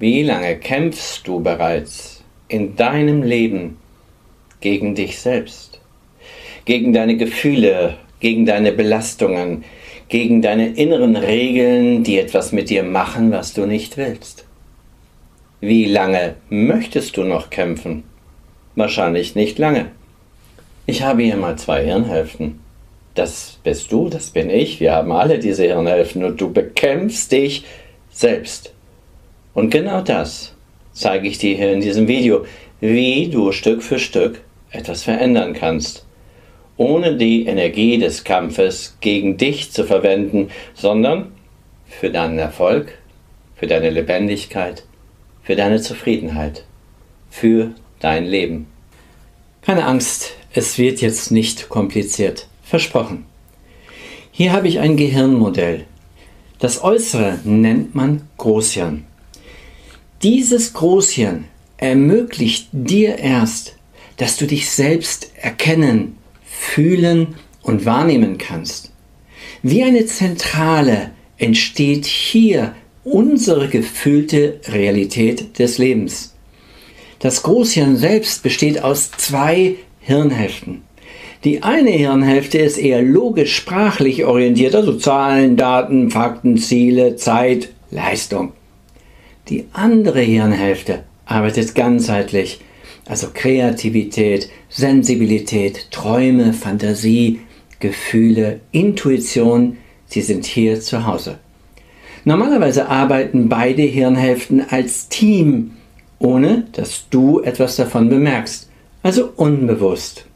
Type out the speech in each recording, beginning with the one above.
Wie lange kämpfst du bereits in deinem Leben gegen dich selbst, gegen deine Gefühle, gegen deine Belastungen, gegen deine inneren Regeln, die etwas mit dir machen, was du nicht willst? Wie lange möchtest du noch kämpfen? Wahrscheinlich nicht lange. Ich habe hier mal zwei Hirnhälften. Das bist du, das bin ich. Wir haben alle diese Hirnhälften und du bekämpfst dich selbst. Und genau das zeige ich dir hier in diesem Video, wie du Stück für Stück etwas verändern kannst, ohne die Energie des Kampfes gegen dich zu verwenden, sondern für deinen Erfolg, für deine Lebendigkeit, für deine Zufriedenheit, für dein Leben. Keine Angst, es wird jetzt nicht kompliziert. Versprochen. Hier habe ich ein Gehirnmodell. Das Äußere nennt man Großhirn. Dieses Großhirn ermöglicht dir erst, dass du dich selbst erkennen, fühlen und wahrnehmen kannst. Wie eine Zentrale entsteht hier unsere gefühlte Realität des Lebens. Das Großhirn selbst besteht aus zwei Hirnhälften. Die eine Hirnhälfte ist eher logisch sprachlich orientiert, also Zahlen, Daten, Fakten, Ziele, Zeit, Leistung. Die andere Hirnhälfte arbeitet ganzheitlich, also Kreativität, Sensibilität, Träume, Fantasie, Gefühle, Intuition, sie sind hier zu Hause. Normalerweise arbeiten beide Hirnhälften als Team, ohne dass du etwas davon bemerkst, also unbewusst.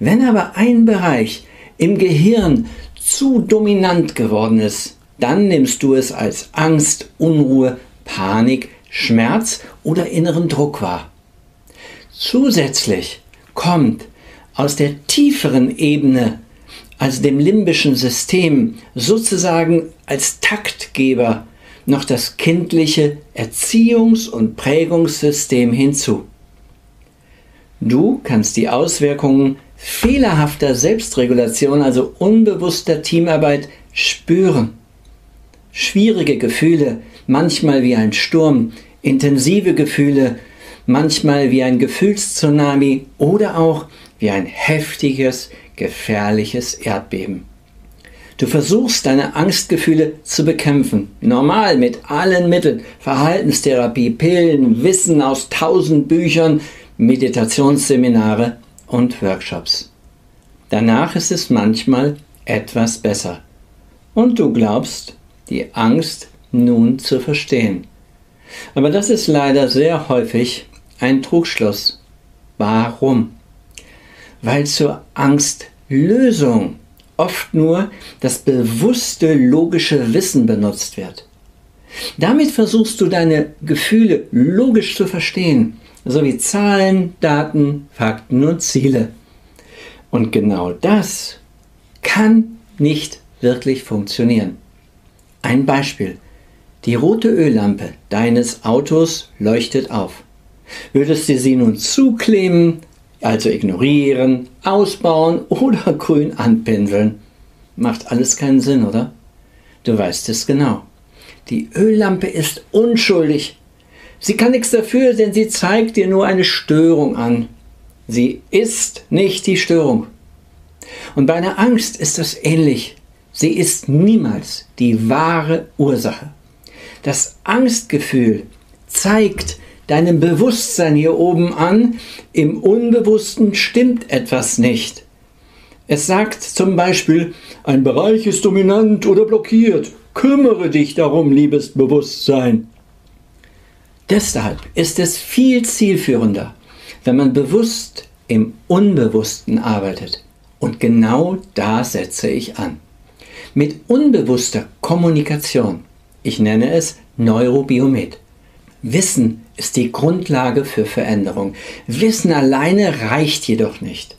Wenn aber ein Bereich im Gehirn zu dominant geworden ist, dann nimmst du es als Angst, Unruhe, Panik, Schmerz oder inneren Druck wahr. Zusätzlich kommt aus der tieferen Ebene, also dem limbischen System, sozusagen als Taktgeber noch das kindliche Erziehungs- und Prägungssystem hinzu. Du kannst die Auswirkungen fehlerhafter Selbstregulation, also unbewusster Teamarbeit, spüren. Schwierige Gefühle, manchmal wie ein Sturm, intensive Gefühle, manchmal wie ein Gefühlstsunami oder auch wie ein heftiges, gefährliches Erdbeben. Du versuchst deine Angstgefühle zu bekämpfen. Normal mit allen Mitteln. Verhaltenstherapie, Pillen, Wissen aus tausend Büchern, Meditationsseminare und Workshops. Danach ist es manchmal etwas besser. Und du glaubst, die Angst nun zu verstehen. Aber das ist leider sehr häufig ein Trugschluss. Warum? Weil zur Angstlösung oft nur das bewusste logische Wissen benutzt wird. Damit versuchst du deine Gefühle logisch zu verstehen sowie Zahlen, Daten, Fakten und Ziele. Und genau das kann nicht wirklich funktionieren. Ein Beispiel. Die rote Öllampe deines Autos leuchtet auf. Würdest du sie nun zukleben, also ignorieren, ausbauen oder grün anpinseln? Macht alles keinen Sinn, oder? Du weißt es genau. Die Öllampe ist unschuldig Sie kann nichts dafür, denn sie zeigt dir nur eine Störung an. Sie ist nicht die Störung. Und bei einer Angst ist das ähnlich. Sie ist niemals die wahre Ursache. Das Angstgefühl zeigt deinem Bewusstsein hier oben an, im Unbewussten stimmt etwas nicht. Es sagt zum Beispiel, ein Bereich ist dominant oder blockiert. Kümmere dich darum, liebes Bewusstsein. Deshalb ist es viel zielführender, wenn man bewusst im Unbewussten arbeitet. Und genau da setze ich an. Mit unbewusster Kommunikation. Ich nenne es Neurobiomet. Wissen ist die Grundlage für Veränderung. Wissen alleine reicht jedoch nicht.